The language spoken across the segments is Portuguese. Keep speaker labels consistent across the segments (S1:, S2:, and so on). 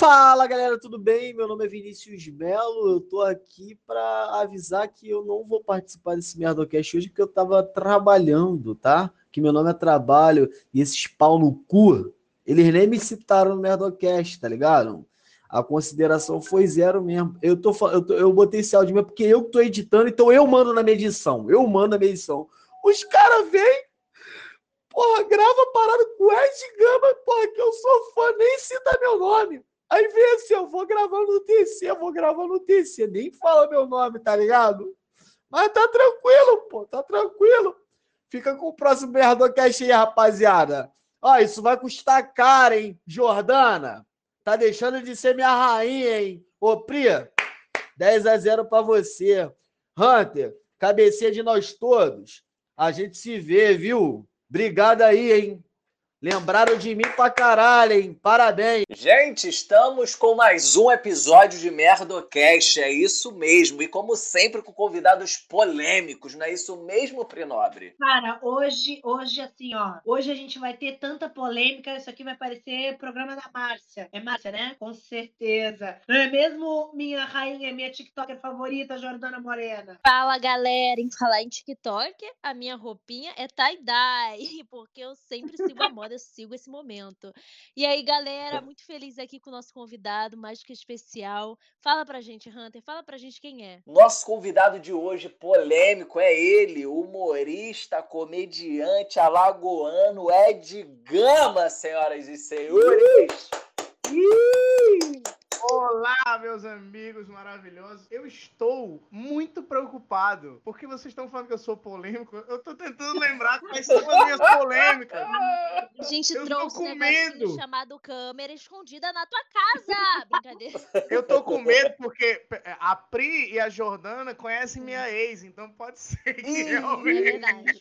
S1: Fala galera, tudo bem? Meu nome é Vinícius Melo. Eu tô aqui para avisar que eu não vou participar desse Merdocast hoje porque eu tava trabalhando, tá? Que meu nome é trabalho e esses pau no cu, eles nem me citaram no Merdocast, tá ligado? A consideração foi zero mesmo. Eu, tô, eu, tô, eu botei esse áudio mesmo porque eu tô editando, então eu mando na minha edição. Eu mando na minha edição. Os caras vêm, porra, grava parada com Ed Gama, porra, que eu sou fã, nem cita meu nome. Aí vem assim, eu vou gravar no TC, eu vou gravar no TC, nem fala meu nome, tá ligado? Mas tá tranquilo, pô, tá tranquilo. Fica com o próximo Merdocast aí, rapaziada. Ó, isso vai custar caro, hein, Jordana? Tá deixando de ser minha rainha, hein? Ô, Pri, 10 a 0 para você. Hunter, cabecinha de nós todos. A gente se vê, viu? Obrigado aí, hein? Lembraram de mim pra caralho, hein? Parabéns.
S2: Gente, estamos com mais um episódio de Merdocast, é isso mesmo. E como sempre, com convidados polêmicos, não é isso mesmo, Prinobre?
S3: Cara, hoje, hoje assim, ó. Hoje a gente vai ter tanta polêmica, isso aqui vai parecer programa da Márcia. É Márcia, né? Com certeza. Não é mesmo minha rainha, minha TikToker favorita, Jordana Morena?
S4: Fala, galera. Em falar em TikTok, a minha roupinha é tie-dye, porque eu sempre sigo a moda eu sigo esse momento. E aí, galera, muito feliz aqui com o nosso convidado, mais que especial. Fala pra gente, Hunter, fala pra gente quem é.
S2: Nosso convidado de hoje, polêmico, é ele, humorista, comediante, alagoano, Ed Gama, senhoras e senhores.
S5: Olá, meus amigos maravilhosos. Eu estou muito preocupado. Porque vocês estão falando que eu sou polêmico? Eu estou tentando lembrar quais são as minhas polêmicas.
S4: A gente
S5: Eu
S4: trouxe
S5: com
S4: um
S5: medo.
S4: chamado câmera escondida na tua casa. Brincadeira.
S5: Eu tô com medo porque a Pri e a Jordana conhecem minha ex, então pode ser que
S4: É
S5: realmente.
S4: verdade.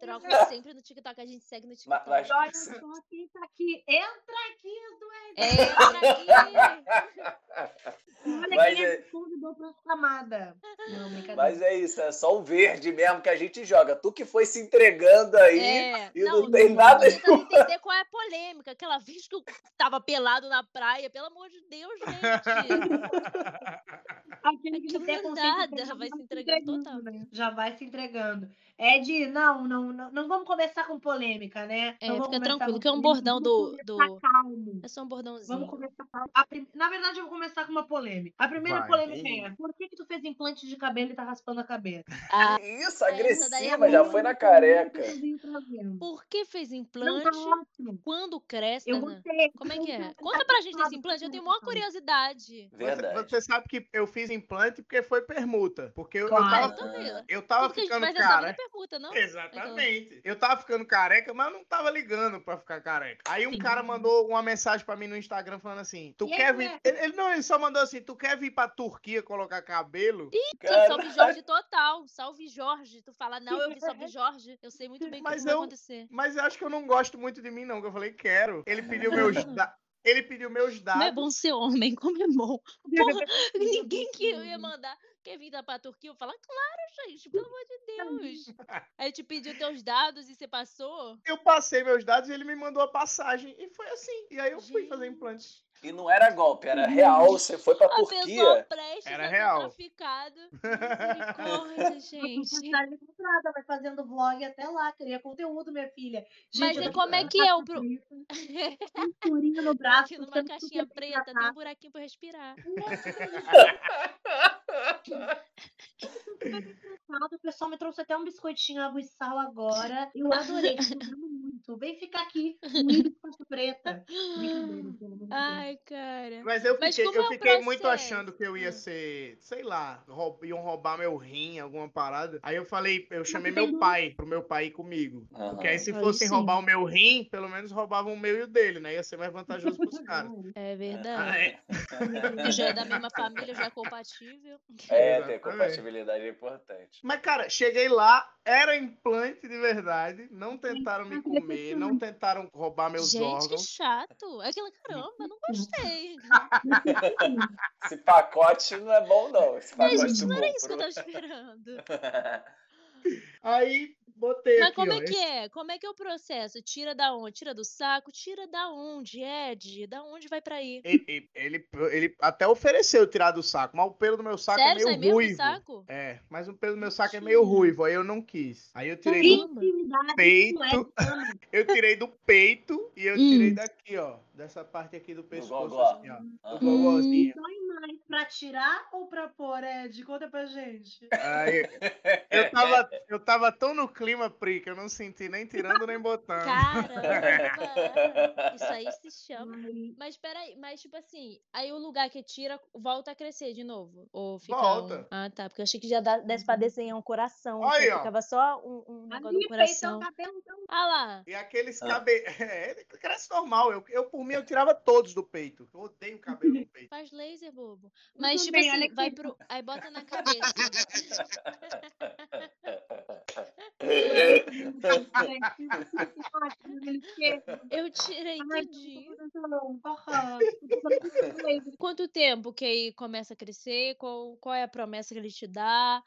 S4: Troca sempre no TikTok, a gente segue no TikTok.
S2: Mas-
S3: Olha só quem tá aqui. Entra aqui, doente.
S4: Entra aqui.
S2: Mas é-
S3: convidou pra chamada. Não, brincadeira.
S2: Mas é isso, é só o verde mesmo que a gente joga. Tu que foi se entregando aí.
S4: É,
S2: e não tem
S4: tô
S2: nada
S4: tentando entender qual é a polêmica. Aquela vez que eu tava pelado na praia, pelo amor de Deus, gente.
S3: Aquele que tem
S4: não é nada,
S3: já
S4: vai se entregando total.
S3: né? Já vai se entregando. Ed, não, não, não, não vamos começar com polêmica, né?
S4: É,
S3: Não vamos
S4: fica tranquilo, que é um bordão do- do-
S3: calmo.
S4: É só um bordãozinho.
S3: Vamos começar calmo. Prim- Na verdade, eu vou começar com uma polêmica. A primeira
S5: Vai.
S3: polêmica é: por que, que tu fez implante de cabelo e tá raspando a cabeça?
S4: Ah,
S2: Isso,
S4: é
S2: agressiva, já
S4: boa.
S2: foi na careca.
S4: por que fez
S3: Não,
S4: implante?
S3: tá ótimo.
S4: Quando cresce?
S3: Eu
S4: Ana?
S3: gostei.
S4: Como é que é?
S3: tá-
S4: Conta
S3: tá
S4: pra gente desse implante, eu tenho
S3: tá
S4: maior curiosidade.
S5: Você,
S2: Verdade.
S5: você sabe que eu fiz implante porque foi permuta. Porque eu, eu
S3: Claro.
S5: tava,
S4: Então, beleza.
S5: eu tava
S4: Tudo
S5: ficando
S4: é
S5: careca.
S4: permuta, não?
S5: Exatamente. Eu tava ficando careca, mas eu não tava ligando pra ficar careca. Aí um
S3: Sim.
S5: cara mandou uma mensagem pra mim no Instagram falando assim: Tu
S3: E aí,
S5: quer
S3: né?
S5: vir. Ele, ele- não, ele só mandou assim: Tu quer vir pra Turquia colocar cabelo?
S4: Ih,
S2: Cara-
S4: salve Jorge total. Salve Jorge. Tu fala, não, eu vi salve Jorge. Eu sei muito bem o que
S5: Mas
S4: isso vai
S5: eu-
S4: acontecer.
S5: Mas eu acho que eu não gosto muito de mim, não. Que eu falei, quero. Ele pediu meus da- Ele pediu meus
S4: Como é
S5: dados.
S4: bom ser homem, como é bom. Porra, ninguém que eu ia mandar. Quer vir dar pra Turquia? Eu falar, claro, gente, pelo amor de Deus. Aí te pediu teus dados e você passou?
S5: Eu passei meus dados e ele me mandou a passagem. E foi assim. E aí eu fui fazer
S4: Gente.
S5: implantes.
S2: E não era golpe, era real. Você foi pra
S4: A
S2: Turquia.
S5: Era real.
S4: traficado. Misericórdia, gente.
S3: Mensagem comprada, vai fazendo vlog até lá, cria conteúdo, minha filha.
S4: Mas
S3: eu
S4: e como é que é o pro-
S3: furinho no braço,
S4: numa caixinha preta, tem um buraquinho pra respirar.
S3: O pessoal me trouxe até um biscoitinho água e sal agora. Eu adorei, muito. Vem ficar aqui, comigo de caixa preta.
S4: Ai, cara.
S5: Mas eu
S4: Mas
S5: fiquei,
S4: como
S5: eu
S4: é
S5: fiquei muito achando que eu ia
S4: Hum.
S5: ser, sei lá, roub- iam roubar meu rim, alguma parada. Aí eu falei, eu chamei meu pai, pro meu pai ir comigo. Porque aí se fossem roubar o meu rim, pelo menos roubavam o meu e o dele, né? Ia ser mais vantajoso pros caras.
S4: É
S5: Ah,
S4: verdade.
S5: é.
S4: Já é da mesma família, já é compatível.
S2: É, ter compatibilidade é importante.
S5: Mas, cara, cheguei lá, era implante de verdade. Não tentaram me comer, não tentaram roubar meus
S4: Gente, que
S5: órgãos.
S4: chato. Aquela, caramba, não gostei.
S2: Esse pacote não é bom, não. Esse
S4: Mas,
S2: pacote
S4: gente,
S2: tu
S4: não era isso que eu tava esperando.
S5: Aí botei
S4: Mas
S5: aqui,
S4: como
S5: ó.
S4: é que é? Como é que é o processo? Tira da onde? Tira do saco? Tira da onde, Ed? Da onde vai pra aí?
S5: Ele, ele, ele- até ofereceu tirar do saco, mas o pelo do meu saco
S4: Sério?
S5: é
S4: Sai
S5: meio
S4: do
S5: ruivo.
S4: saco?
S5: É, mas o pelo do meu saco é meio ruivo, aí eu não quis. Aí eu tirei do
S4: Caramba.
S3: Intimidade
S5: peito. Eu tirei do peito e eu tirei
S4: Hum.
S5: daqui, ó. Dessa parte aqui do pescoço,
S2: gogó.
S5: assim, ó.
S2: Ah.
S5: Do.
S3: Dói mais pra tirar ou pra pôr, Ed? Conta pra gente.
S5: Aí, eu tava, eu tava tão no clima, Pri, que eu não senti nem tirando nem botando.
S4: Caramba! Isso aí se chama. Mas peraí, mas tipo assim, aí o lugar que tira volta a crescer de novo? Ou fica
S5: Volta.
S4: um... Ah, tá. Porque eu achei que já desse pra desenhar um coração.
S5: Aí,
S4: que
S5: ó.
S4: ficava só um, um negócio do coração.
S3: cabelo, então.
S4: Ah lá.
S5: E aqueles
S2: Ah.
S5: cabelos. É, ele cresce normal. Eu, eu, por mim, eu tirava todos do peito. Eu odeio cabelo no peito.
S4: Faz laser, bobo. Mas, tipo
S3: também, olha
S4: assim, vai pro. Aí bota na cabeça. Eu tirei tudinho. Quanto tempo que aí começa a crescer? Qual, qual é a promessa que ele te dá?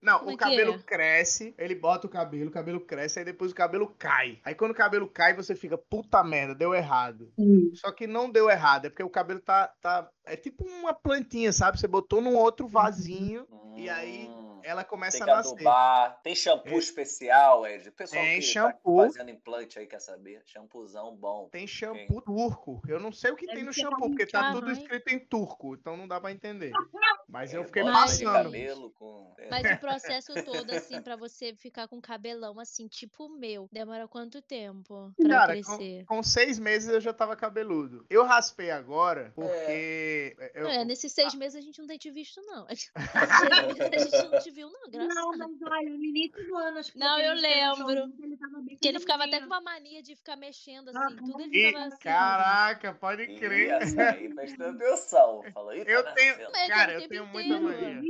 S5: Não,
S4: Como é
S5: o
S4: que
S5: cabelo
S4: é?
S5: cresce, ele bota o cabelo, o cabelo cresce, aí depois o cabelo cai. Aí quando o cabelo cai, você fica, puta merda, deu errado. Só que não deu errado, é porque o cabelo tá. tá é tipo uma plantinha, sabe? Você botou num outro vasinho, E aí,
S2: Hum,
S5: ela começa
S2: Tem
S5: a nascer.
S2: adubar. Tem shampoo
S5: É.
S2: especial, Ed. Pessoal
S5: Tem
S2: que
S5: shampoo.
S2: tá fazendo implante aí quer saber. Shampoozão bom.
S5: Tem shampoo turco. Eu não sei o que
S3: Deve
S5: tem no shampoo, porque tá tudo escrito em turco, então não dá pra entender. Mas eu
S2: É,
S5: fiquei
S2: bota aí
S5: passando.
S2: com...
S4: Mas o processo todo, assim, pra você ficar com cabelão, assim, tipo o meu, demora quanto tempo pra
S5: Cara,
S4: crescer?
S5: com, com seis meses eu já tava cabeludo. Eu raspei agora porque. Eu,
S4: Não, é, nesses seis meses a gente não tem te visto, não. A gente não te viu, não, graças
S3: Não, mas olha, no início do ano, acho que
S4: Não, eu lembro.
S3: showzinho, ele
S4: Que ele ficava até com uma mania de ficar mexendo,
S3: Ah,
S4: assim, tudo ele
S5: E,
S4: ficava assim.
S5: caraca, pode crer.
S2: essa aí prestando atenção. Falou, tá
S5: Eu tenho- Cara,
S4: o
S5: eu tenho muita mania.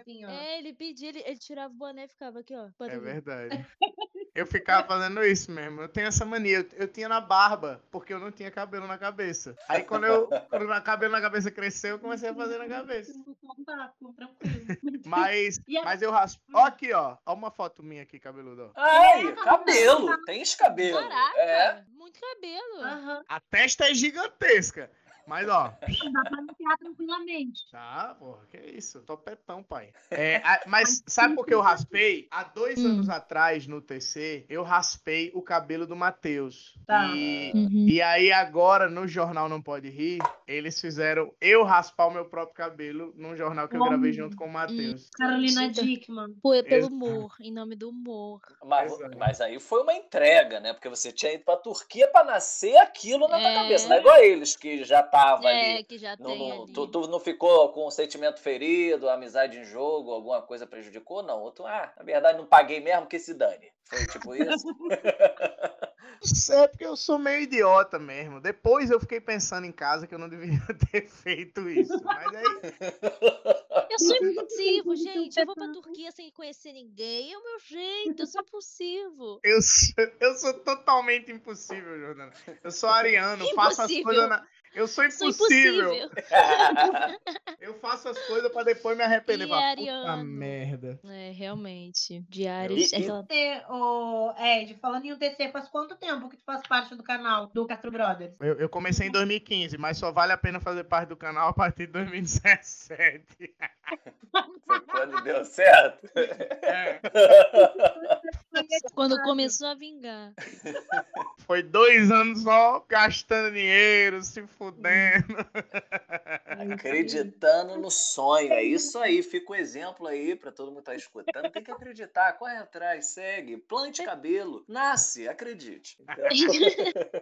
S3: Assim, ó.
S4: É, ele pedia, ele, ele tirava o boné e ficava aqui, ó.
S5: É
S4: ver.
S5: verdade. Eu ficava fazendo isso mesmo. Eu tenho essa mania. Eu, eu tinha na barba, porque eu não tinha cabelo na cabeça. Aí quando eu quando o cabelo na cabeça cresceu, eu comecei a fazer na cabeça. Mas, mas eu raspo. Ó aqui, ó. Ó uma foto minha aqui, cabeludo.
S2: Ai, cabelo. Tens cabelo.
S4: Caraca,
S2: É.
S4: muito cabelo.
S3: Aham.
S5: A testa é gigantesca. Mas, ó,
S3: Dá pra tranquilamente.
S5: tá, porra, que isso? Topetão, pai. É, a- mas sabe por que eu raspei? Há dois
S4: Hum.
S5: anos atrás, no TC, eu raspei o cabelo do Matheus.
S3: Tá.
S5: E,
S4: Uhum.
S5: e aí, agora, no Jornal Não Pode Rir, eles fizeram eu raspar o meu próprio cabelo num jornal que eu gravei junto com o Matheus.
S3: Carolina. Dickman.
S4: Pô, é pelo
S5: Exato.
S4: humor, em nome do humor.
S2: Mas,
S5: Exato.
S2: mas aí foi uma entrega, né? Porque você tinha ido pra Turquia pra nascer aquilo na tua
S4: É.
S2: cabeça. Não é igual eles que já tava
S4: É,
S2: ali.
S4: que já
S2: Não,
S4: tem
S2: não-
S4: ali.
S2: tu, tu não ficou com o sentimento ferido, amizade em jogo, alguma coisa prejudicou? Não. Ou tu, ah, na verdade não paguei mesmo, que se dane. Foi tipo isso?
S5: É porque eu sou meio idiota mesmo. Depois eu fiquei pensando em casa que eu não deveria ter feito isso. Mas aí.
S4: Eu sou impulsivo, gente. Eu vou pra Turquia sem conhecer ninguém. É o meu jeito, eu sou impulsivo.
S5: Eu sou, eu sou totalmente impossível, Jordana. Eu sou ariano, faço as
S4: Impossível.
S5: coisas na. Eu sou
S4: Sou
S5: impossível. Eu faço as coisas pra depois me arrepender. Falar, Puta merda.
S4: É, realmente. Diários.
S2: E-
S4: é
S2: e-
S4: aquela-
S3: Você, ô, Ed, falando em UTC, faz quanto tempo que tu faz parte do canal do Castro Brothers?
S5: Eu, eu comecei em 2015, mas só vale a pena fazer parte do canal a partir de 2017.
S2: Foi quando deu certo.
S5: É,
S4: Quando começou a vingar.
S5: foi dois anos só gastando dinheiro, se fudendo.
S2: Acreditando no sonho. É isso aí. Fica o exemplo aí pra todo mundo que tá escutando. Tem que acreditar. Corre atrás, segue. Plante cabelo. Nasce, acredite.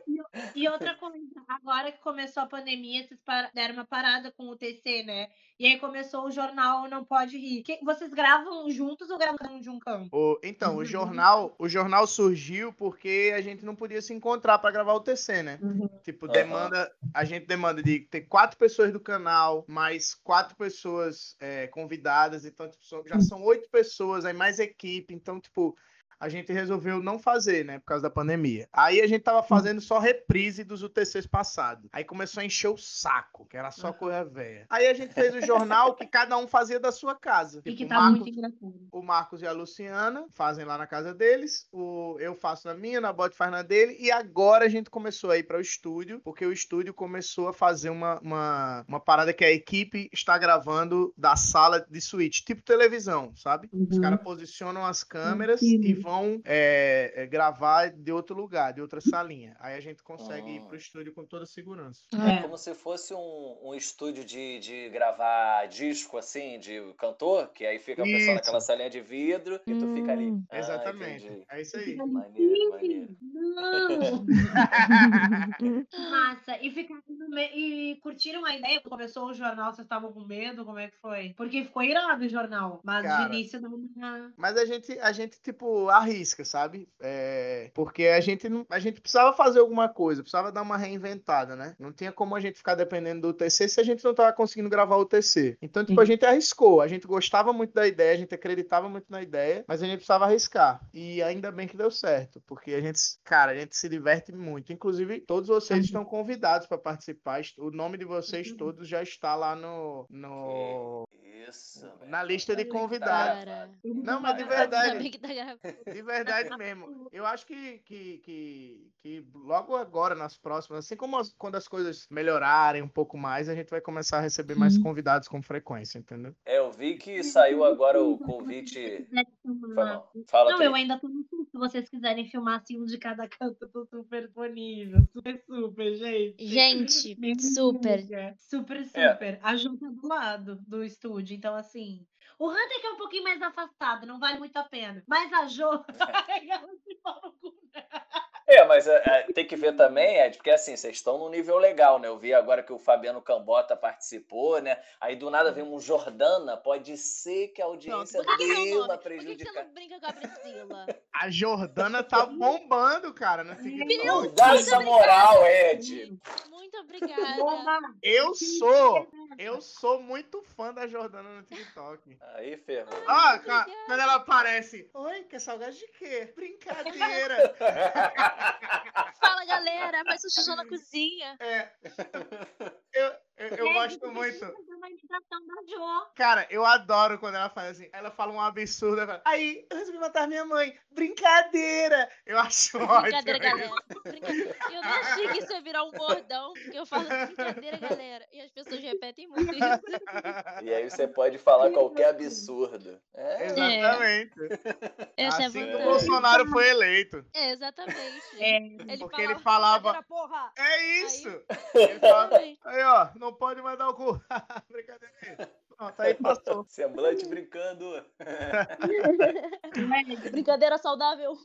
S3: E outra coisa, agora que começou a pandemia, vocês para- deram uma parada com o TC, né? E aí começou o jornal Não Pode Rir. Que- vocês gravam juntos ou gravam um de um campo?
S5: O- então, o jornal, o jornal surgiu porque a gente não podia se encontrar pra gravar o TC, né? Tipo,
S2: Aham.
S5: demanda, a gente demanda de ter quatro pessoas do canal, mais quatro pessoas é, convidadas, então tipo, já são oito pessoas, aí mais equipe, então tipo, a gente resolveu não fazer, né? Por causa da pandemia. Aí a gente tava fazendo só reprise dos UTCs passados. Aí começou a encher o saco, que era só coisa velha. Aí a gente fez o jornal que cada um fazia da sua casa.
S3: E que
S5: Tipo,
S3: tá
S5: Marcos-
S3: muito engraçado.
S5: o Marcos e a Luciana fazem lá na casa deles, o eu faço na minha, na Bote faz na dele, e agora a gente começou a ir para o estúdio, porque o estúdio começou a fazer uma, uma, uma parada que a equipe está gravando da sala de suíte, tipo televisão, sabe? Os
S3: Uhum.
S5: caras posicionam as câmeras
S3: Entendi.
S5: e vão é, é, gravar de outro lugar, de outra salinha. Aí a gente consegue ir
S2: Ah.
S5: para o estúdio com toda segurança.
S3: É.
S2: Como se fosse um, um estúdio de, de gravar disco, assim, de cantor, que aí fica a pessoa
S5: Isso.
S2: naquela salinha de vidro e tu fica ali.
S4: Hum.
S2: Ah,
S5: Exatamente.
S2: entendi.
S5: É isso aí.
S2: Maneiro, maneiro.
S3: Não! Massa. E, ficaram no me- e curtiram a ideia? Quando começou o jornal, vocês estavam com medo? Como é que foi? Porque ficou irado o jornal. Mas
S5: Cara.
S3: de início uma.
S5: Mas a gente, a gente tipo, arrisca, sabe? É, porque a gente, não, a gente precisava fazer alguma coisa, precisava dar uma reinventada, né? Não tinha como a gente ficar dependendo do TC se a gente não tava conseguindo gravar o TC. Então, tipo, a gente arriscou. A gente gostava muito da ideia, a gente acreditava muito na ideia, mas a gente precisava arriscar. E ainda bem que deu certo, porque a gente, cara, a gente se diverte muito. Inclusive, todos vocês estão convidados para participar. O nome de vocês todos já está lá no, no
S2: Isso.
S5: na lista de
S3: Olha,
S5: convidados.
S4: Cara,
S5: Não, mas de verdade. De verdade mesmo. Eu acho que, que, que, que logo agora, nas próximas, assim como as- quando as coisas melhorarem um pouco mais, a gente vai começar a receber mais
S3: Uhum.
S5: convidados com frequência, entendeu?
S2: É, eu vi que saiu agora o convite. Foi mal. Fala,
S3: Não, eu ainda tô no. Se vocês quiserem filmar assim um de cada canto, eu tô super disponível. Super, super, gente.
S4: Gente, super.
S3: liga. Super,
S2: É.
S3: super. A Ju tá do lado do estúdio, então assim. O Hunter que é um pouquinho mais afastado, não vale muito a pena. Mas a Jo, ela
S2: É, mas é, é, tem que ver também, Ed, porque assim, vocês estão num nível legal, né? Eu vi agora que o Fabiano Cambota participou, né? Aí do nada vem um Jordana, pode ser que a audiência
S4: Por que, que é o
S2: dê uma
S4: nome? Por que, que você
S2: prejudicada.
S4: não brinca com a Priscila?
S5: A Jordana tá bombando, cara.
S2: Não dá essa moral, Ed.
S4: Muito obrigada.
S5: Eu sou, eu sou muito fã da Jordana no TikTok.
S2: Aí, ferrou.
S5: Ah, quando ela aparece, oi, quer saudade de quê? Brincadeira.
S4: Fala, galera, faz o xixi na cozinha.
S5: É. Eu, eu, eu gosto muito. Cara, eu adoro quando ela faz assim. Ela fala um absurdo. Fala, Aí, eu resolvi matar minha mãe. Brincadeira! Eu acho
S4: Brincadeira,
S5: ótimo.
S4: galera. Brincadeira. Eu não achei que isso ia virar um bordão, porque eu falo brincadeira, galera. E as pessoas repetem muito isso.
S2: E aí você pode falar qualquer absurdo. É,
S5: Exatamente.
S4: Essa
S5: assim
S4: é
S5: que o. Bolsonaro foi eleito.
S4: É, exatamente.
S3: É,
S4: Ele
S5: Porque ele falava-
S4: "Brincadeira, Porra!
S5: É isso! Ele falava,
S4: Exatamente.
S5: aí, ó, não pode mais dar o cu. Brincadeira aí. Pronto, aí passou.
S2: semblante brincando.
S4: Brincadeira saudável.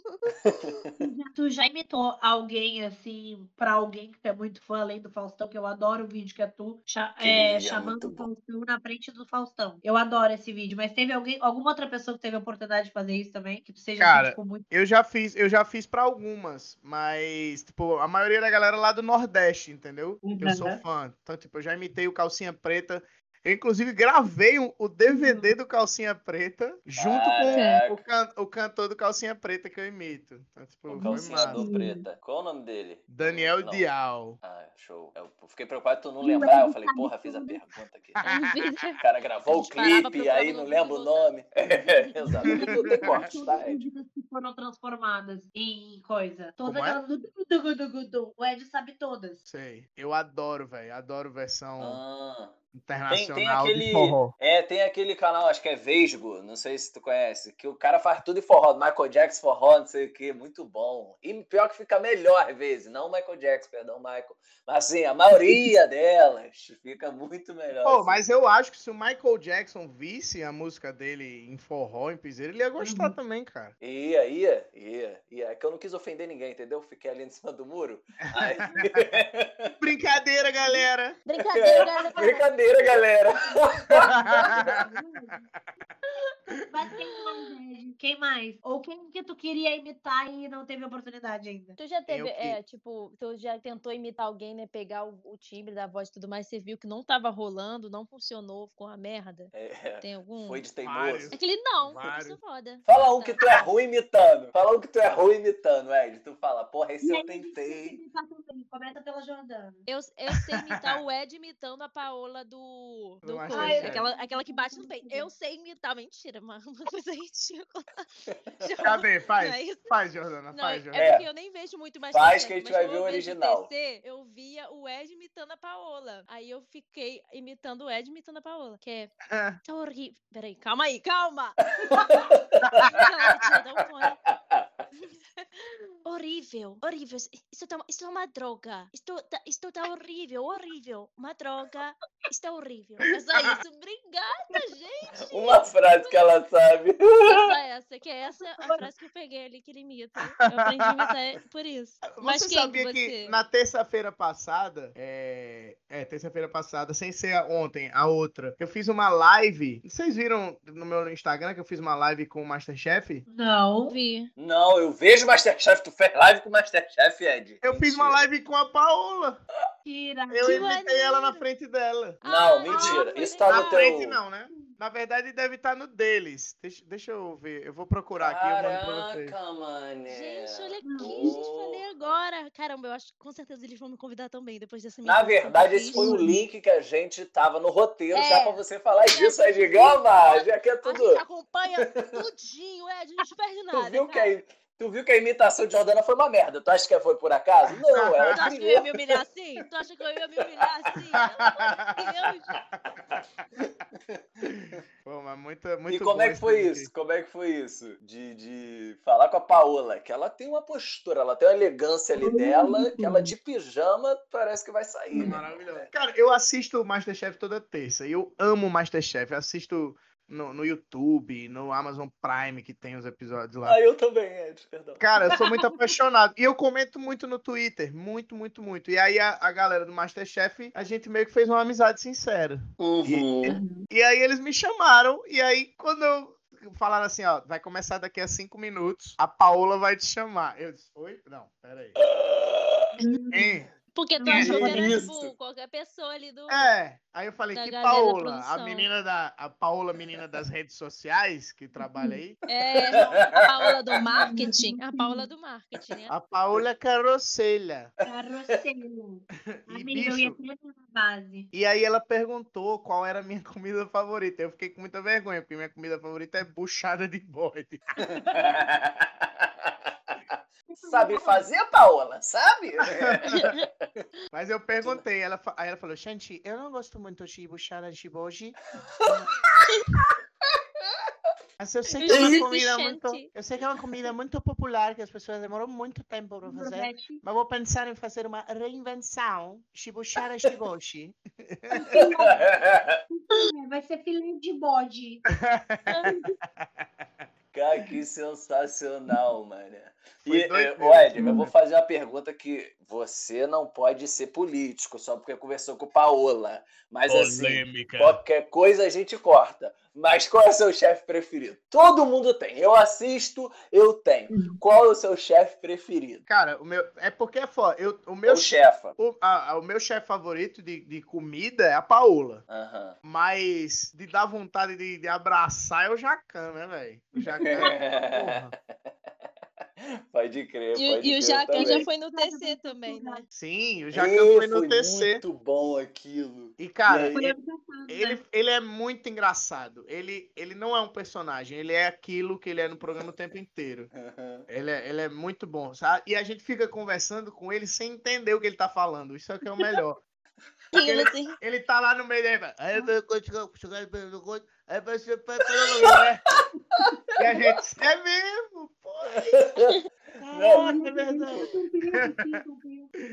S3: Tu já imitou alguém assim, pra alguém que é muito fã, além do Faustão, que eu adoro o vídeo que é tu cha-
S2: Aquele
S3: é,
S2: é
S3: chamando o. Faustão na frente do Faustão. Eu adoro esse vídeo, mas teve alguém, alguma outra pessoa que teve a oportunidade de fazer isso também? Que tu seja
S5: Cara,
S3: assim, tipo, muito.
S5: Eu já fiz, eu já fiz para algumas, mas tipo, a maioria da galera lá do Nordeste, entendeu? Que eu sou
S3: Uhum.
S5: fã. Então, tipo, eu já imitei o Calcinha Preta. Eu, inclusive, gravei um- o DVD do Calcinha Preta junto
S2: Caraca.
S5: com o, can- o cantor do Calcinha Preta que eu imito. Então, tipo,
S2: O
S5: massa.
S2: preta. Qual o nome dele?
S5: Daniel
S2: Não.
S5: Dial.
S2: Ah, show. Eu fiquei preocupado tu não lembrar. Eu falei, porra, fiz a pergunta aqui. O cara gravou o clipe,
S4: pro
S2: aí não lembra o
S4: Vittar.
S2: nome. É, exato. Não tem corte, tá,
S3: que foram transformadas em coisa. Todas
S5: é?
S3: aquelas do du- du- du. O Ed sabe todas.
S5: Sei. Eu adoro, velho. Adoro versão
S2: Ah. Tem,
S5: internacional
S2: tem
S5: de
S2: aquele.
S5: forró.
S2: É, tem aquele canal, acho que é Vesgo, não sei se tu conhece, que o cara faz tudo em forró, Michael Jackson forró, não sei o que, muito bom. E pior que fica melhor às vezes, não o Michael Jackson, perdão, Michael. Mas assim, a maioria delas fica muito melhor.
S5: Pô,
S2: assim.
S5: mas eu acho que se o Michael Jackson visse a música dele em forró, em piseiro, ele ia gostar
S3: Uhum.
S5: também, cara.
S2: Ia, ia, ia, ia. É que eu não quis ofender ninguém, entendeu? Fiquei ali em cima do muro. Aí...
S5: Brincadeira, galera!
S4: Brincadeira, galera.
S2: Brincadeira, galera.
S3: Mas quem mais, Ed? Quem mais? Ou quem que tu queria imitar e não teve oportunidade ainda?
S4: Tu já teve,
S5: que-
S4: é, tipo, tu já tentou imitar alguém, né? Pegar o, o timbre da voz e tudo mais, você viu que não tava rolando, não funcionou, ficou uma merda.
S2: É,
S4: Tem algum?
S2: foi de
S5: Vários.
S2: teimoso.
S4: Aquele não,
S5: Vários.
S4: isso foda.
S2: Fala um que tu é ruim imitando. Fala um que tu é ruim imitando, Ed. Tu fala, porra, esse
S3: E
S2: eu
S3: aí,
S2: tentei.
S3: Começa pela Jordana.
S4: Eu, eu sei imitar o Ed imitando a Paola do.
S5: Do
S4: do coisa, aquela, aquela que bate no peito. Eu sei imitar, mentira, mano. Uma coisa ridícula.
S5: Cadê? Faz.
S4: Não é?
S5: Faz, Jordana.
S4: Não,
S5: faz,
S4: é
S5: Jordana.
S4: porque eu nem vejo muito mais
S2: Faz que a gente vai ver o original.
S4: TC, eu via o Ed imitando a Paola. Aí eu fiquei imitando o Ed imitando a Paola. Que é.
S5: Ah.
S4: Tá horrível. Peraí, calma aí, calma! Calma, tira, dá um fone. horrível, horrível. Isso tá, isso é uma droga. Isto, tá, isto tá horrível, horrível. Uma droga. Está horrível. É só isso. Obrigada, gente.
S2: Uma frase que ela sabe.
S4: É só essa, que é essa a frase que eu peguei ali que ele imita. Eu aprendi a imitar por isso. Mas
S5: Você
S4: quem
S5: sabia
S4: você?
S5: que na terça-feira passada, é, é terça-feira passada, sem ser a- ontem, a outra, eu fiz uma live. Vocês viram no meu Instagram que eu fiz uma live com o Masterchef?
S3: Não.
S4: Vi.
S2: Não, eu vejo Masterchef. Tu fez live com o Masterchef, Ed.
S5: Eu fiz uma live com a Paola.
S3: Tira.
S5: Eu imitei ela na frente dela.
S2: Não,
S4: Ah,
S2: mentira. Isso tá
S5: Na
S2: no teu.
S5: frente não, né? Na verdade deve estar no deles. Deixa, deixa eu ver. Eu vou procurar aqui e eu mando pra vocês.
S2: Caraca, mano.
S4: Gente, olha aqui,
S3: Hum.
S4: gente, falei agora. Caramba, eu acho que com certeza eles vão me convidar também depois dessa minha
S2: Na verdade, esse foi o link que a gente tava no roteiro
S4: É.
S2: já pra você falar disso, Ed Gama. Já que é
S4: A
S2: tudo.
S4: gente acompanha tudinho, Ed, não se perde
S2: Tu
S4: nada.
S2: viu, que
S4: cara.
S2: a, tu viu que a imitação de Jordana foi uma merda. Tu acha que foi por acaso? Não, ela
S4: Tu acha que eu ia me humilhar assim? Tu acha que eu ia me humilhar assim? Pelo amor de Deus.
S5: Pô, mas muito, muito
S2: E como
S5: bom
S2: é que foi isso? Como é que foi isso? De, de falar com a Paola, que ela tem uma postura, ela tem uma elegância ali dela, que ela de pijama parece que vai sair. né?
S5: Maravilhoso. Cara, eu assisto o Masterchef toda terça. E eu amo o Masterchef. Eu assisto no, no YouTube, no Amazon Prime, que tem os episódios lá.
S2: Ah, eu também, Ed, perdão.
S5: Cara, eu sou muito apaixonado. E eu comento muito no Twitter. Muito, muito, muito. E aí a, a galera do Masterchef, a gente meio que fez uma amizade sincera.
S2: Uhum.
S5: E aí eles me chamaram. E aí, quando eu. Falaram assim, ó, vai começar daqui a cinco minutos. A Paola vai te chamar. Eu disse, oi? Não, peraí. Hein?
S4: Porque tu achou que era, tipo, qualquer pessoa ali do...
S5: É, aí eu falei, que Paola? A menina da. A Paola, menina das redes sociais, que trabalha aí.
S4: É, a Paola do marketing. A Paola do marketing, né?
S5: A Paola Carrocelha.
S3: Carroceiro.
S5: E,
S3: Amiga, eu ia
S5: bicho,
S3: na base.
S5: e aí ela perguntou qual era a minha comida favorita. Eu fiquei com muita vergonha, porque minha comida favorita é buchada de bode.
S2: Sabe fazer, Paola? Sabe?
S5: Mas eu perguntei, ela, aí ela falou, gente, eu não gosto muito de buchada de bode. Mas eu sei que é uma comida muito. Eu sei que é uma comida muito popular, que as pessoas demoram muito tempo para fazer. Mas vou pensar em fazer uma reinvenção. Shibushara Shiboshi.
S3: Vai ser filé de bode.
S2: Cara, que sensacional, mano. E, eh,
S5: meses.
S2: ô, Ed, eu vou fazer uma pergunta que você não pode ser político só porque conversou com Paola. Mas assim,
S5: Polêmica.
S2: qualquer coisa a gente corta. Mas qual é o seu chefe preferido? Todo mundo tem. Eu assisto, eu tenho. Qual é o seu chefe preferido?
S5: Cara, o meu. É porque é foda. Eu, o meu,
S2: chefa?
S5: o, a- a- o meu chefe favorito de, de comida é a Paola.
S2: Aham.
S5: Mas de dar vontade de, de abraçar é o Jacan, né, velho? O Jacan é. Porra.
S2: Pode crer,
S4: E, o-
S2: pode
S4: e o
S2: crer
S4: Jacan já foi no TC também, né?
S5: Sim, o Jacan foi no TC.
S2: Muito bom aquilo.
S5: E, cara,
S2: E aí?
S3: Foi
S5: ele,
S3: né?
S5: ele é muito engraçado. Ele, ele não é um personagem, ele é aquilo que ele é no programa o tempo inteiro.
S2: Aham.
S5: Ele é, ele é muito bom, sabe? E a gente fica conversando com ele sem entender o que ele tá falando. Isso é que é o melhor. Ele, ele tá lá no meio dele. Aí eu vou continuar aí você vai né? E a gente, é mesmo, pô. Caraca, é verdade.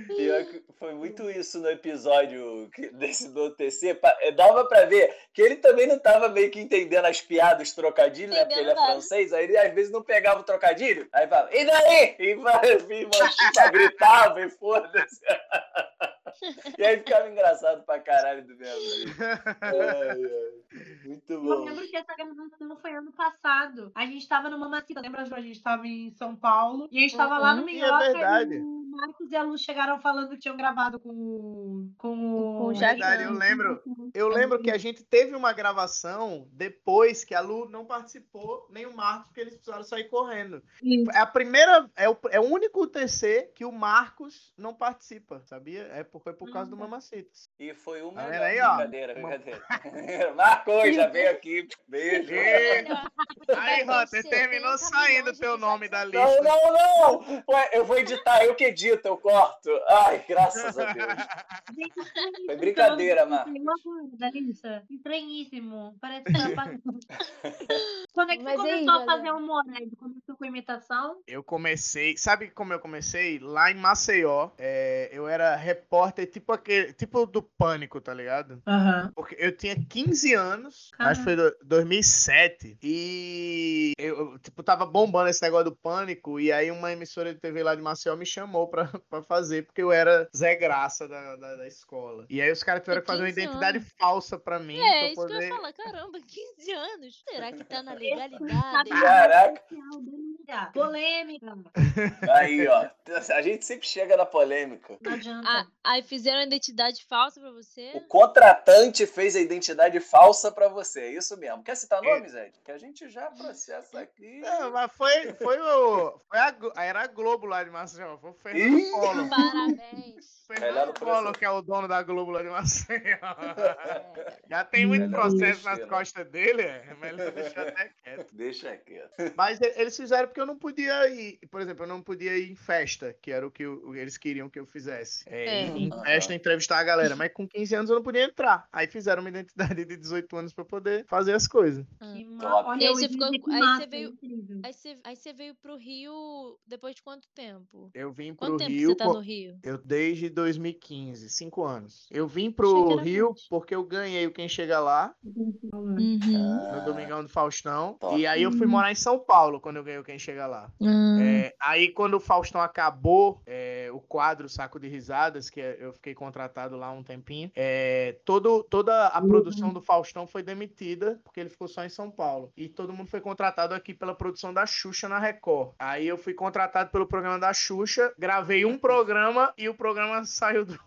S2: Pior que foi muito isso no episódio desse do TC. eh, Dava pra ver que ele também não tava meio que entendendo as piadas, os trocadilhos, né? Porque ele é francês, aí ele às vezes não pegava o trocadilho. Aí fala, e daí? E vai, e, mano, gritava e foda-se. E aí ficava engraçado pra caralho do mesmo. Ai, ai. Muito
S3: Eu
S2: bom.
S3: lembro que essa gravação foi ano passado. A gente tava numa macita, lembra, Ju? A gente tava em São Paulo. E a gente tava lá no
S4: Uhum.
S5: E é
S3: Minhoca
S5: verdade.
S3: e o Marcos e a Lu chegaram falando que tinham gravado com o... Com o...
S4: Com o
S5: Verdade, eu lembro. Eu lembro que a gente teve uma gravação depois que a Lu não participou, nem o Marcos, porque eles precisaram sair correndo.
S3: Isso.
S5: É a primeira, é o, é o único TC que o Marcos não participa, sabia? É, por- foi por causa do
S3: Hum.
S5: Mamacitas.
S2: E foi o
S5: Tá aí, ó?
S2: brincadeira,
S5: Uma-
S2: brincadeira. Marcos, já veio aqui. Beijo.
S5: E- Aí,
S4: você,
S5: terminou
S4: 30
S5: saindo
S4: de
S5: teu nome da
S2: Não,
S5: lista.
S2: não, não! Ué, eu vou editar, eu que edito, eu corto. Ai, graças a Deus. Foi brincadeira, Marcos.
S3: Da lista. Estranhíssimo. Parece que tá apagando. Quando é que você
S4: Mas aí,
S3: começou a fazer
S4: galera?
S3: humor, né? Começou com imitação?
S5: Eu comecei, sabe como eu comecei? Lá em Maceió, é, eu era repórter tipo aquele, tipo do Pânico, tá ligado?
S3: Aham.
S5: Porque eu tinha 15 anos, acho que foi do- 2007, e eu, eu, tipo, tava bombando esse negócio do pânico, e aí uma emissora de TV lá de Maceió me chamou pra, pra fazer, porque eu era Zé Graça da, da, da escola. E aí os caras tiveram que fazer uma
S4: 15
S5: identidade
S4: anos.
S5: falsa pra mim,
S4: É,
S5: pra
S4: isso que eu
S5: poder...
S4: ia falar. Caramba, 15 anos. Será que tá na legalidade?
S2: Caraca.
S3: Denúncia. Polêmica.
S2: Aí, ó. A gente sempre chega na polêmica.
S3: Não adianta.
S4: Ah, aí fizeram a identidade falsa pra você?
S2: O contratante fez a identidade falsa pra você, é isso mesmo. Quer citar nomes, Ed? Que a gente já processa aqui.
S5: Não, mas foi, foi o. Foi a, era a Globo lá de Maceió. Foi o Fernando.
S4: Parabéns.
S5: Fernando Collor,
S2: processo.
S5: que é o dono da Globo lá de Maceió.
S4: É,
S5: Já tem muito
S2: Melhor
S5: processo nas
S2: besteira.
S5: costas dele, é melhor deixar até quieto.
S2: Deixa quieto.
S5: Mas eles fizeram porque eu não podia ir. Por exemplo, eu não podia ir em festa, que era o que o- eles queriam que eu fizesse. É,
S4: É.
S5: Em festa, entrevistar a galera. Mas com 15 anos eu não podia entrar. Aí fizeram uma identidade de 18 anos pra poder fazer as coisas.
S3: Que ma-
S2: Top.
S3: Olha,
S4: E aí
S3: eu
S4: você ficou-
S3: que
S4: aí você veio-
S3: incrível.
S4: Aí você, aí você veio pro Rio depois de quanto tempo?
S5: Eu vim pro
S4: Quanto tempo que
S5: Rio.
S4: você tá no Rio?
S5: Eu desde 2015, cinco anos. Eu vim pro Rio porque eu ganhei o Quem Chega Lá
S4: Uhum.
S5: no Domingão do Faustão.
S2: Top.
S5: E aí eu fui morar em São Paulo quando eu ganhei o Quem Chega Lá.
S4: Hum.
S5: É, aí quando o Faustão acabou, é, o quadro Saco de Risadas, que é- eu fiquei contratado lá um tempinho, é, todo, toda a produção do Faustão foi demitida, porque ele ficou só em São Paulo. E todo mundo foi contratado aqui pela produção da Xuxa na Record. Aí eu fui contratado pelo programa da Xuxa, gravei um programa e o programa saiu do.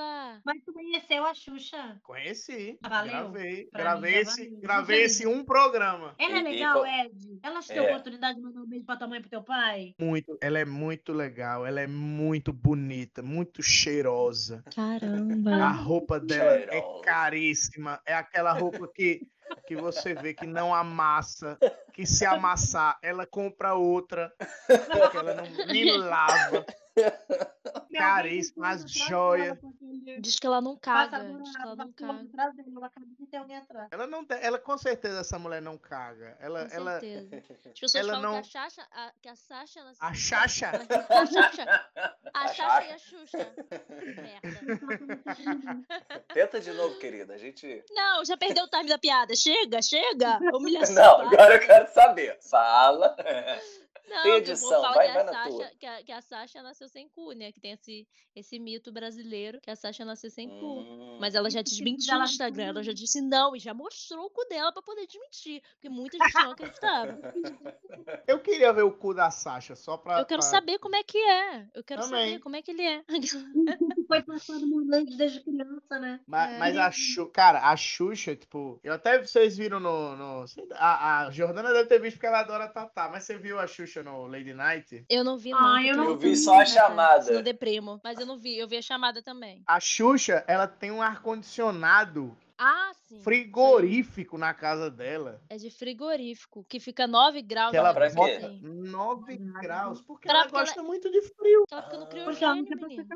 S3: Ah. Mas tu conheceu a Xuxa?
S5: Conheci,
S3: Valeu.
S5: gravei,
S3: Pra
S5: gravei
S3: mim
S5: esse,
S3: valeu.
S5: gravei esse um programa.
S3: Ela é legal, Ed? Ela te deu
S2: É.
S3: oportunidade de mandar um beijo pra tua mãe e pro teu pai?
S5: Muito, ela é muito legal, ela é muito bonita, muito cheirosa. A
S4: Caramba.
S5: roupa dela é
S2: Cheirosa.
S5: caríssima. É aquela roupa que, que você vê que não amassa, que se amassar, ela compra outra, porque ela não nem lava. Caríssima, as joias.
S4: Diz que ela não caga.
S3: agora
S4: Diz que ela não caga.
S3: atrás dele, ela acaba de ter alguém atrás.
S5: Ela não, de- ela com certeza essa mulher não caga. Ela,
S4: Com
S5: ela,
S4: certeza. As pessoas
S5: ela
S4: falam
S5: não-
S4: que a Sasha, a, que a Sasha, ela-
S5: a Xaxa,
S4: a Sasha, a Sasha e a Xuxa. Merda.
S2: Tenta de novo, querida. A gente.
S4: Não, já perdeu o time da piada. Chega, chega. Humilhação.
S2: Não, agora eu quero saber. Fala.
S4: Não,
S2: Tem edição, vai-
S4: que,
S2: vai
S4: a
S2: na
S4: Sasha,
S2: tua.
S4: que, a, que a Sasha nasceu sem cu, né? Que tem esse, esse mito brasileiro que a Sasha nasceu sem cu.
S2: Hum,
S4: Mas ela já
S3: Esse tipo
S4: desmentiu no Instagram. Ela já disse não e já mostrou o cu dela pra poder desmentir. Porque muita gente não acreditava.
S5: eu queria ver o cu da Sasha, só pra.
S4: Eu quero
S5: pra-
S4: saber como é que é. Eu quero
S5: Também.
S4: saber como é que ele é.
S3: Foi passado morando desde criança, né?
S5: Mas,
S4: É.
S5: mas a Xuxa, cara, a Xuxa, tipo, eu até vocês viram no. no a, a Jordana deve ter visto porque ela adora Tatá, mas você viu a Xuxa no Lady Night?
S4: Eu não vi,
S3: Ah,
S4: não.
S3: eu
S4: porque
S3: não
S2: Eu vi
S3: vi,
S2: só a chamada.
S4: Eu deprimo. Mas eu não vi. Eu vi a chamada também.
S5: A Xuxa, ela tem um ar-condicionado
S4: Ah, sim.
S5: frigorífico na casa dela.
S4: É de frigorífico, que fica 9 graus.
S5: Que ela
S4: né?
S2: quê?
S5: bota
S4: Assim.
S5: 9 graus. Porque
S4: Pra-
S5: ela
S4: porque ela-
S5: gosta muito de frio.
S4: Ela fica no
S2: Ah.
S3: Porque ela
S4: criogênio.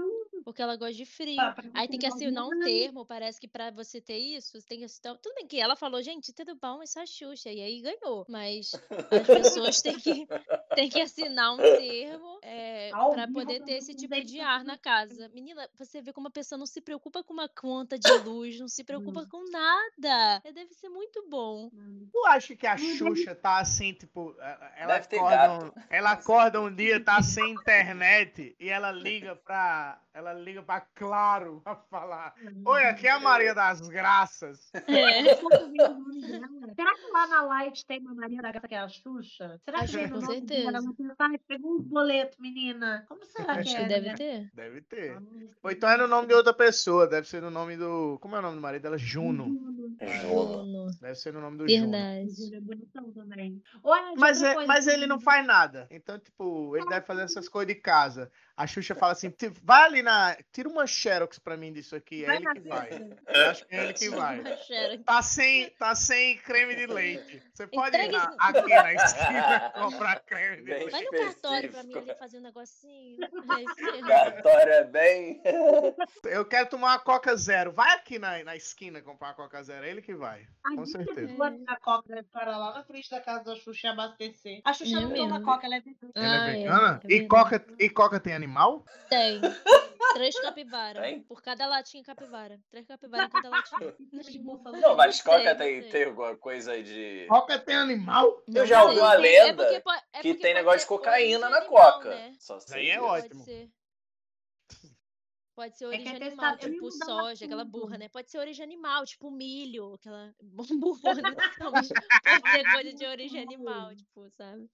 S4: Porque ela gosta de frio.
S3: Ah,
S4: Aí tem que assinar um
S3: imaginar.
S4: termo, parece que pra você ter isso, você tem que assinar. Tudo bem que ela falou, gente, tudo bom, isso é a Xuxa. E aí ganhou. Mas as pessoas têm que, têm que assinar um termo é,
S3: vivo,
S4: poder ter esse tipo de ar na casa. Menina, você vê como a pessoa não se preocupa com uma conta de luz, não se preocupa com nada. É, Deve ser muito bom.
S5: Tu acha que a. Xuxa tá assim, tipo, ela
S2: Deve ter
S5: acorda, um, ela acorda um dia, tá sem internet e ela liga pra. Ela liga pra Claro pra falar. Oi, aqui é a Maria das Graças.
S4: É.
S3: Será que lá na Light tem uma Maria da Graça que é a Xuxa? Será que
S4: Acho
S3: tem
S4: que
S3: no
S4: com
S3: nome
S4: certeza.
S3: Ela pegou uns boletos, menina. Como será
S5: Acho
S3: que
S4: Acho
S3: é?
S4: que deve
S3: né?
S4: ter.
S5: Deve ter.
S3: Vamos
S5: Ou então é no nome de outra pessoa, deve ser no nome do. Como é o nome do marido dela? Juno.
S3: Juno.
S2: Juno.
S4: Juno.
S5: Deve ser no nome do.
S4: Verdade.
S3: Juno é bonitão também. Olha, de
S5: Mas, é- mas ele não faz nada. Então, tipo, ele deve fazer essas coisas de casa. A Xuxa fala assim: "Ti- vai ali na. Tira uma Xerox pra mim disso aqui. É
S3: Vai
S5: ele que vai. Eu acho que é ele que vai. Tá sem, tá sem creme de leite. Você pode ir na- aqui na esquina comprar creme de leite.
S4: Vai no cartório pra mim ali fazer um negocinho. É.
S2: Cartório é bem.
S5: Eu quero tomar uma Coca Zero. Vai aqui na, na esquina comprar uma Coca Zero. É ele que vai.
S3: Ai,
S5: Com
S3: que
S5: certeza.
S3: a Coca deve parar lá na frente da casa da Xuxa e abastecer. A Xuxa
S4: É
S3: não toma
S4: mesmo.
S3: Coca, ela é vegana.
S5: Ela
S4: Ah,
S5: é
S4: é,
S5: vegana?
S4: é
S5: e. Coca, e Coca tem animal?
S4: Tem. Três capibara.
S2: Tem?
S4: Por cada latinha capivara. Três capibara em cada latinha.
S2: Não, mas Coca
S4: não
S2: tem, tem alguma coisa de.
S5: Coca tem animal?
S2: Eu já ouvi uma
S4: É
S2: lenda
S4: porque po- é
S2: que
S4: porque
S2: tem
S4: pode
S2: negócio de cocaína na
S4: animal,
S2: Coca.
S4: né?
S2: Só sei
S5: aí é ótimo.
S4: Pode ser. Pode ser
S3: É
S4: origem
S3: é
S4: animal,
S3: eu ia
S4: tipo soja, aquela burra, né? Pode ser origem animal, tipo milho, aquela burra, né? Pode ser coisa de origem animal, tipo, sabe?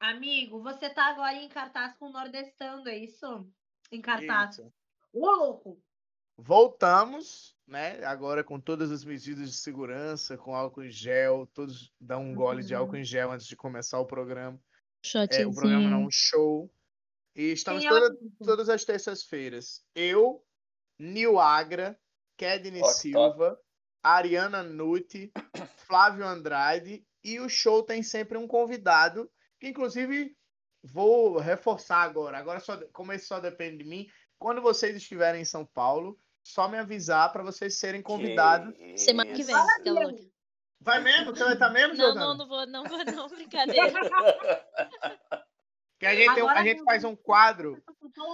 S3: Amigo, você tá agora em cartaz com o Nordestando, é isso? Em cartaz.
S5: Isso.
S3: Ô, louco!
S5: Voltamos, né? Agora com todas as medidas de segurança, com álcool em gel, todos dão um gole de
S3: Uhum.
S5: álcool em gel antes de começar o programa. É, o programa não, um show. E estamos
S3: Quem
S5: toda-
S3: amigo?
S5: todas as terças-feiras. Eu, Nil Agra, Kedney
S2: Top,
S5: Silva, Ariana Nutti, Flávio Andrade. E o show tem sempre um convidado, que inclusive vou reforçar agora. Agora, só, como esse só depende de mim, quando vocês estiverem em São Paulo, só me avisar para vocês serem convidados.
S2: Que
S4: Semana que vem,
S2: isso.
S4: louca.
S5: Vai mesmo? Você vai estar mesmo,
S4: Não,
S5: Jordana?
S4: não, não vou, não vou, não, brincadeira.
S5: Que a gente,
S3: Agora
S5: a gente faz um quadro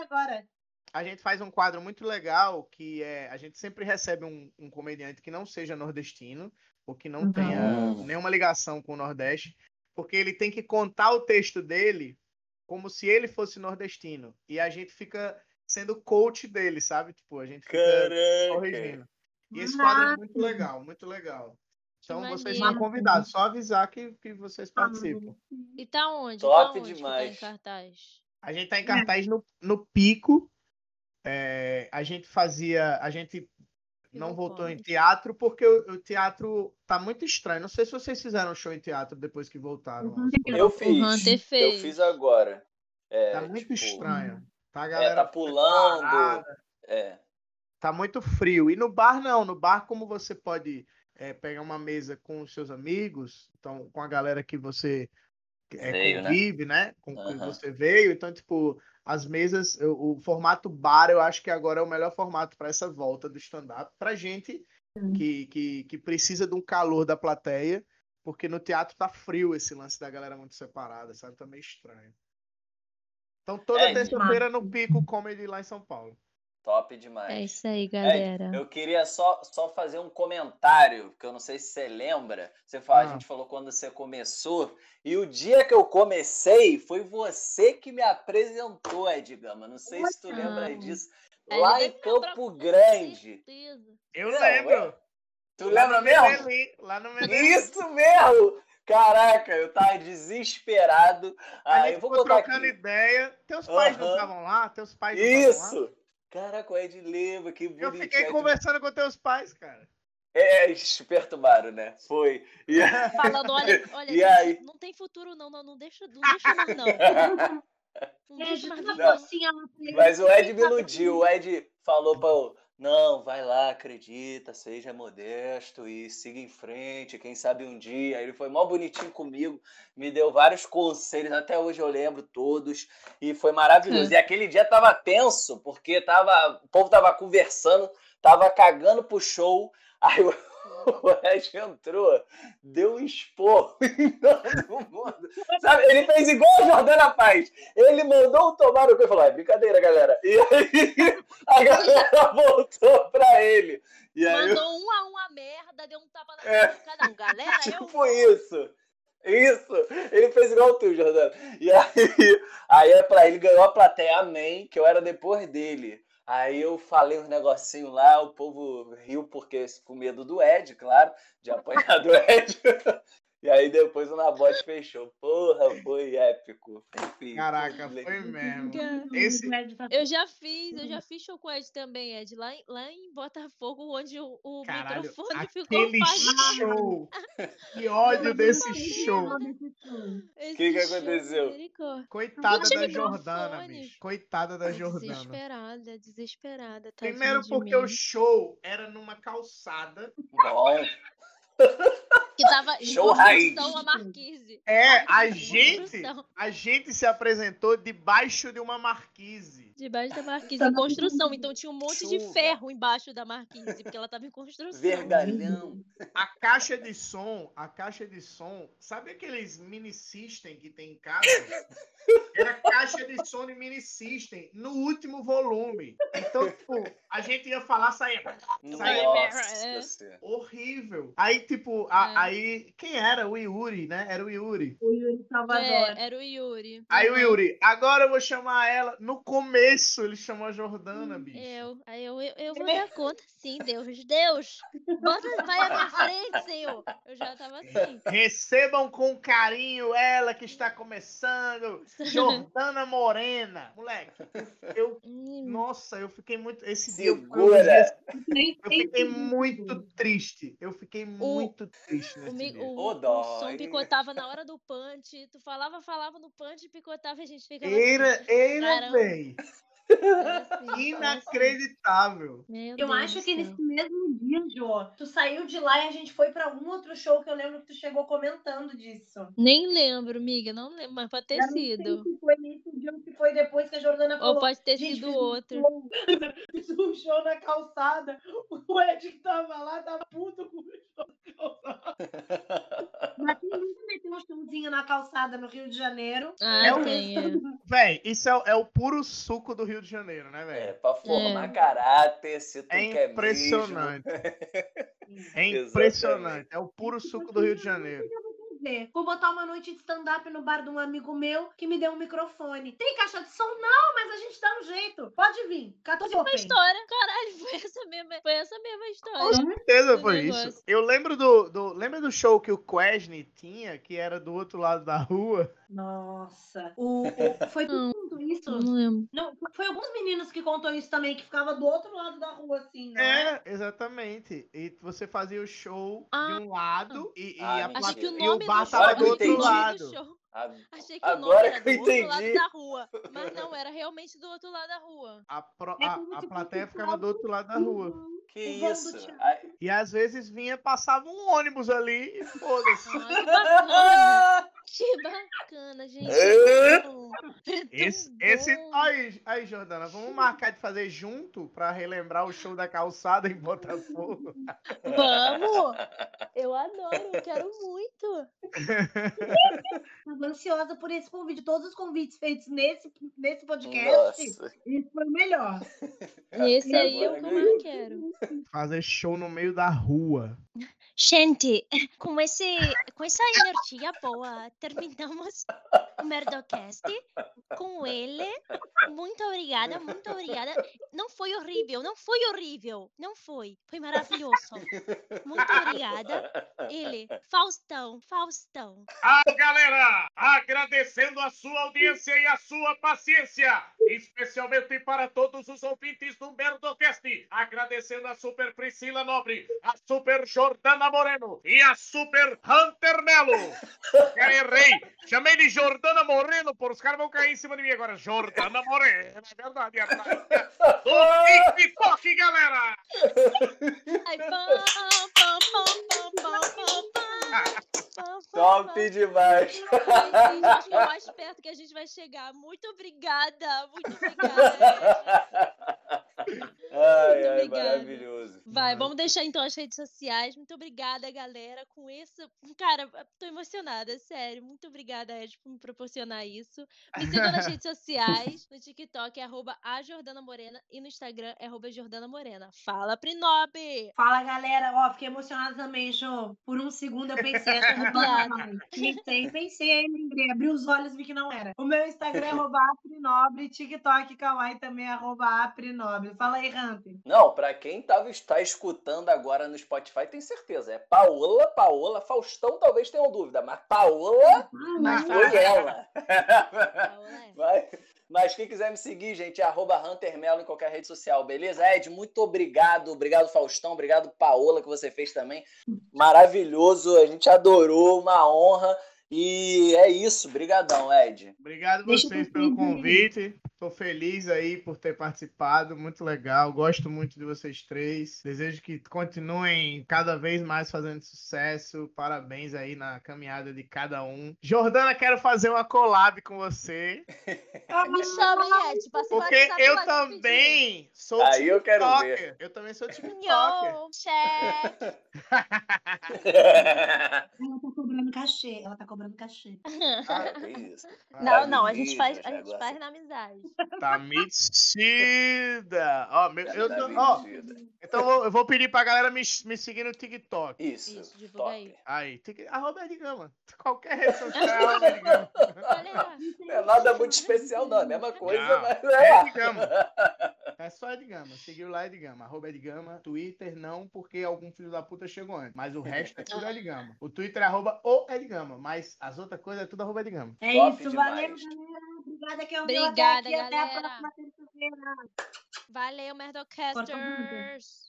S3: agora.
S5: a gente faz um quadro muito legal que é a gente sempre recebe um, um comediante que não seja nordestino ou que não
S3: Uhum.
S5: tenha
S2: Hum.
S5: nenhuma ligação com o Nordeste, porque ele tem que contar o texto dele como se ele fosse nordestino e a gente fica sendo coach dele, sabe? Tipo, a gente fica
S2: Caraca.
S5: corrigindo. E esse quadro é muito legal, muito legal. Então vocês
S4: maneiro.
S5: são convidados, só avisar que, que vocês participam.
S4: E tá onde?
S2: Top
S4: tá onde
S2: demais.
S4: tá em cartaz?
S5: A gente tá em cartaz no, no pico. É, a gente fazia. A gente não voltou em teatro porque o, o teatro tá muito estranho. Não sei se vocês fizeram show em teatro depois que voltaram.
S3: Uhum.
S2: Eu
S4: O
S2: fiz. Eu fiz agora. É,
S5: Tá muito
S2: tipo,
S5: estranho. Tá a
S2: É,
S5: galera
S2: tá pulando. É.
S5: tá muito frio. E no bar não, no bar como você pode é, pegar uma mesa com os seus amigos, então com a galera que você é,
S2: Veio, né?
S5: convive, né? Com que
S2: Aham.
S5: você veio, então tipo as mesas, o, o formato bar, eu acho que agora é o melhor formato para essa volta do stand-up pra gente
S3: Hum.
S5: que, que, que precisa de um calor da plateia, porque no teatro tá frio esse lance da galera muito separada, sabe? Tá meio estranho. Então toda
S2: É,
S5: terça-feira no Pico Comedy lá em São Paulo.
S2: Top demais.
S4: É isso aí, galera.
S2: Eu queria só, só fazer um comentário, porque eu não sei se você lembra. Você fala,
S5: Ah.
S2: A gente falou quando você começou, e o dia que eu comecei foi você que me apresentou, Edgama. Não sei se tu lembra disso.
S4: Ele
S2: Lá em Campo
S4: com
S2: Grande.
S4: certeza.
S5: Eu
S2: Não,
S5: lembro.
S2: Tu lembra mesmo?
S5: Lá no Medellín.
S2: Isso mesmo! Caraca, eu tava desesperado.
S5: A
S2: Aí
S5: gente
S2: eu vou
S5: ficou trocando
S2: aqui.
S5: ideia. Teus pais não
S2: Aham.
S5: estavam lá? Teus pais não estavam lá?
S2: Isso! Caraca, o Ed lembra, que bonitinho.
S5: Eu fiquei
S2: Ed-
S5: conversando com teus pais, cara.
S2: É, eles perturbaram, né? Foi. E...
S4: Falando, olha, olha,
S2: E
S4: gente,
S2: aí?
S4: não tem futuro não, não, não deixa, não deixa mais não. Não
S3: É,
S4: deixa mais não.
S2: Mas o Ed me iludiu. O Ed falou pra não, vai lá, acredita, seja modesto e siga em frente, quem sabe um dia. Ele foi mó bonitinho comigo, me deu vários conselhos, até hoje eu lembro todos, e foi maravilhoso. E aquele dia tava tenso, porque tava, o povo tava conversando, tava cagando pro show, aí o, o Ed entrou, deu um esporro em todo mundo. Sabe? Ele fez igual a Jordana faz. Ele mandou tomar o cu e falou: é brincadeira, galera. E aí a galera voltou pra ele. E aí,
S4: Mandou um a um a merda, deu um tapa na
S2: É.
S4: cara de cada um. Galera, eu
S2: tipo isso. Isso, ele fez igual tu, Jordana. E aí, aí é pra ele ganhou a plateia Amém, que eu era depois dele. Aí eu falei uns negocinhos lá, o povo riu porque com medo do Ed, claro, de apanhar do Ed. E aí depois o Nabote fechou. Porra, foi épico. Enfim,
S5: Caraca, foi mesmo.
S4: Cara,
S5: Esse-
S4: Eu já fiz, eu já fiz show com o Ed também, Ed, lá em, lá em Botafogo, onde o, o
S5: Caralho,
S4: microfone ficou
S5: show. Que ódio desse show.
S4: Esse
S2: Que que aconteceu?
S5: Coitada da Jordana, bicho. Coitada da Jordana.
S4: Desesperada, desesperada.
S5: Primeiro porque o show era numa calçada.
S2: Bom,
S4: Que tava em
S2: Show raiz.
S4: construção a marquise.
S5: É, a gente, a gente se apresentou debaixo de uma marquise.
S4: Debaixo da marquise, em construção. Então tinha um monte de
S2: Chuva.
S4: ferro embaixo da marquise, porque ela tava em construção.
S2: vergalhão.
S5: A caixa de som, a caixa de som, sabe aqueles mini system que tem em casa? Era caixa de de mini system no último volume. Então, tipo, a gente ia falar, saía
S2: Nossa
S4: É.
S2: senhora.
S5: horrível. Aí, tipo, a-
S4: É.
S5: aí, quem era? O Yuri, né? Era o Yuri.
S3: O Yuri Salvador.
S4: É, era o Yuri.
S5: Aí o
S4: Uhum.
S5: Yuri, agora eu vou chamar ela. No começo ele chamou a Jordana, bicho.
S4: Eu, aí eu, eu, eu vou dar conta, sim, Deus. Deus, bota, vai minha frente, Senhor. Eu já tava assim.
S5: Recebam com carinho ela que está começando. Jordana Morena. Moleque, eu. Nossa, eu fiquei muito. Esse
S2: Segura.
S5: dia- Eu fiquei
S3: se-
S5: muito triste. Eu fiquei muito triste
S4: O,
S5: nesse
S4: mi-
S5: dia.
S4: o, o
S2: dó,
S4: som picotava na hora do punch. Tu falava, falava no punch, picotava e a gente ficava
S5: Era,
S4: assim.
S5: era,
S4: Caramba.
S5: Inacreditável.
S4: Meu
S3: Eu
S4: Deus
S3: acho que nesse mesmo dia, Jô, tu saiu de lá e a gente foi pra algum outro show que eu lembro que tu chegou comentando disso.
S4: Nem lembro, amiga, não lembro, mas pode ter
S3: Eu não sei
S4: sido.
S3: se foi nesse dia ou se foi depois que a Jordana falou.
S4: Ou pode ter sido
S3: fiz um
S4: outro.
S3: show- Fiz um show na calçada. O Ed que tava lá tava puto com o show na calçada. Mas quem nunca meteu um showzinho na calçada no Rio de Janeiro?
S4: Ah,
S5: É o-
S4: tem, é.
S5: Véi, isso é, o- é o puro suco do Rio de Janeiro, né,
S2: É,
S5: velho?
S2: pra formar
S4: É.
S2: caráter, se tu
S5: É,
S2: quer
S5: impressionante. É
S2: Exatamente.
S5: impressionante. É o puro suco do Rio de Janeiro.
S3: Ver. Vou botar uma noite de stand-up no bar de um amigo meu que me deu um microfone. Tem caixa de som? Não, mas a gente dá um jeito. Pode vir. 14
S4: Uma
S3: Open.
S4: história, caralho, foi essa mesma, foi essa mesma
S5: Com
S4: história.
S5: certeza
S4: do
S5: foi
S4: negócio.
S5: isso. Eu lembro do, do. Lembra do show que o Quesne tinha, que era do outro lado da rua?
S3: Nossa. O, o- foi
S4: Não.
S3: Isso?
S4: Não lembro.
S3: Não, foi alguns meninos que contou isso também, que ficava do outro lado da rua, assim, né?
S5: É, exatamente. E você fazia o show
S4: Ah.
S5: de um lado e, e
S2: Ah,
S5: a.
S4: Achei que o
S5: e o
S4: nome
S5: bar
S4: do
S5: tava
S4: show
S5: do outro lado.
S2: A-
S4: Achei que o nome
S2: Agora
S4: era
S2: que eu
S4: do outro lado
S2: entendi.
S4: da rua. Mas não, era realmente do outro lado da rua.
S5: A, pro-
S3: É
S5: a- a plateia ficava do outro lado da rua.
S2: Que isso? Ai-
S5: E às vezes vinha, passava um ônibus ali e foda-se.
S4: Que bacana. Que bacana, gente.
S2: É?
S4: É
S5: Esse, esse. Aí, aí, Jordana, vamos marcar de fazer junto pra relembrar o show da calçada em Botafogo.
S4: Vamos! Eu adoro, eu quero muito.
S3: Ansiosa por esse convite. Todos os convites feitos nesse, nesse podcast,
S2: Nossa.
S3: esse foi o melhor.
S4: Esse aí é o que eu mais quero.
S5: Fazer show no meio da rua.
S4: Gente, com, esse, com essa energia boa, terminamos o Merdocast com ele. Muito obrigada, muito obrigada. Não foi horrível, não foi horrível, não foi. Foi maravilhoso. Muito obrigada. Ele, Faustão, Faustão.
S5: Ah, galera, agradecendo a sua audiência e a sua paciência, especialmente para todos os ouvintes do Merdocast, agradecendo a Super Priscila Nobre, a Super Jordana Moreno e a Super Hunter Melo. Eu errei, chamei de Jordana Moreno, por os caras vão cair em cima de mim agora. Jordana Moreno, é verdade, é verdade. Do TikTok, galera!
S4: Ai,
S2: Top demais.
S4: Ai, gente, acho que é o mais perto que a gente vai chegar. Muito obrigada, muito obrigada.
S2: Ai,
S4: Muito
S2: ai,
S4: obrigada.
S2: maravilhoso.
S4: Vai, vamos deixar então as redes sociais. Muito obrigada, galera, com isso. Cara, tô emocionada, sério. Muito obrigada, Ed, por me proporcionar isso. Me sigam nas redes sociais. No TikTok é arroba a Jordana Morena e no Instagram é arroba Jordana Morena. Fala, Prinobe!
S3: Fala, galera. Ó, fiquei emocionada também, Jô. Por um segundo eu pensei, essa mais. Pensei, pensei, aí lembrei. Abri os olhos e vi que não era. O meu Instagram é arroba aprinobre, TikTok Kawaii também é arroba aprinobre. Fala aí, Ramp.
S2: Não, pra quem tava, está escutando agora no Spotify, tem certeza. É Paola, Paola, Faustão talvez tenham dúvida, mas Paola,
S3: mas
S2: foi ela.
S4: Paola, é.
S2: Vai. Mas quem quiser me seguir, gente, é arroba Hunter Melo em qualquer rede social, beleza? Ed, muito obrigado. Obrigado, Faustão. Obrigado, Paola, que você fez também. Maravilhoso. A gente adorou, uma honra. E é isso. Brigadão, Ed.
S5: Obrigado vocês pelo convite. Tô feliz aí por ter participado, muito legal. Gosto muito de vocês três. Desejo que continuem cada vez mais fazendo sucesso. Parabéns aí na caminhada de cada um. Jordana, quero fazer uma collab com você,
S4: Me chama, Ed? Passa o
S5: porque eu também sou
S2: Aí eu quero
S5: TikToker. Eu também sou TikToker.
S4: Yo, check.
S3: Ela tá cobrando cachê. Ela tá cobrando cachê.
S2: Ah, que isso.
S4: Não, não, a gente faz, a gente faz na amizade.
S5: Tá metida. Ó, meu- eu tô- ó, então eu vou- eu vou pedir pra galera me, me seguir no TikTok.
S2: Isso,
S4: Isso, divulga aí.
S5: Aí, tic- arroba Ed Gama. Qualquer rede social é arroba Ed Gama.
S2: Não é nada muito especial, não. É a mesma coisa,
S5: Não,
S2: mas
S5: É
S2: é.
S5: Ed Gama. É só Ed Gama. Seguiu lá Ed Gama. Arroba Ed Gama. Twitter não, porque algum filho da puta chegou antes. Mas o resto é tudo Ed Gama. O Twitter é arroba o Ed Gama. Mas as outras coisas é tudo arroba Ed Gama.
S3: É
S2: Top
S3: isso,
S2: demais.
S3: valeu, galera. Obrigada que eu
S4: Obrigada,
S3: até aqui. Até a
S4: galera.
S3: próxima terça-feira.
S4: Valeu, Merdocasters.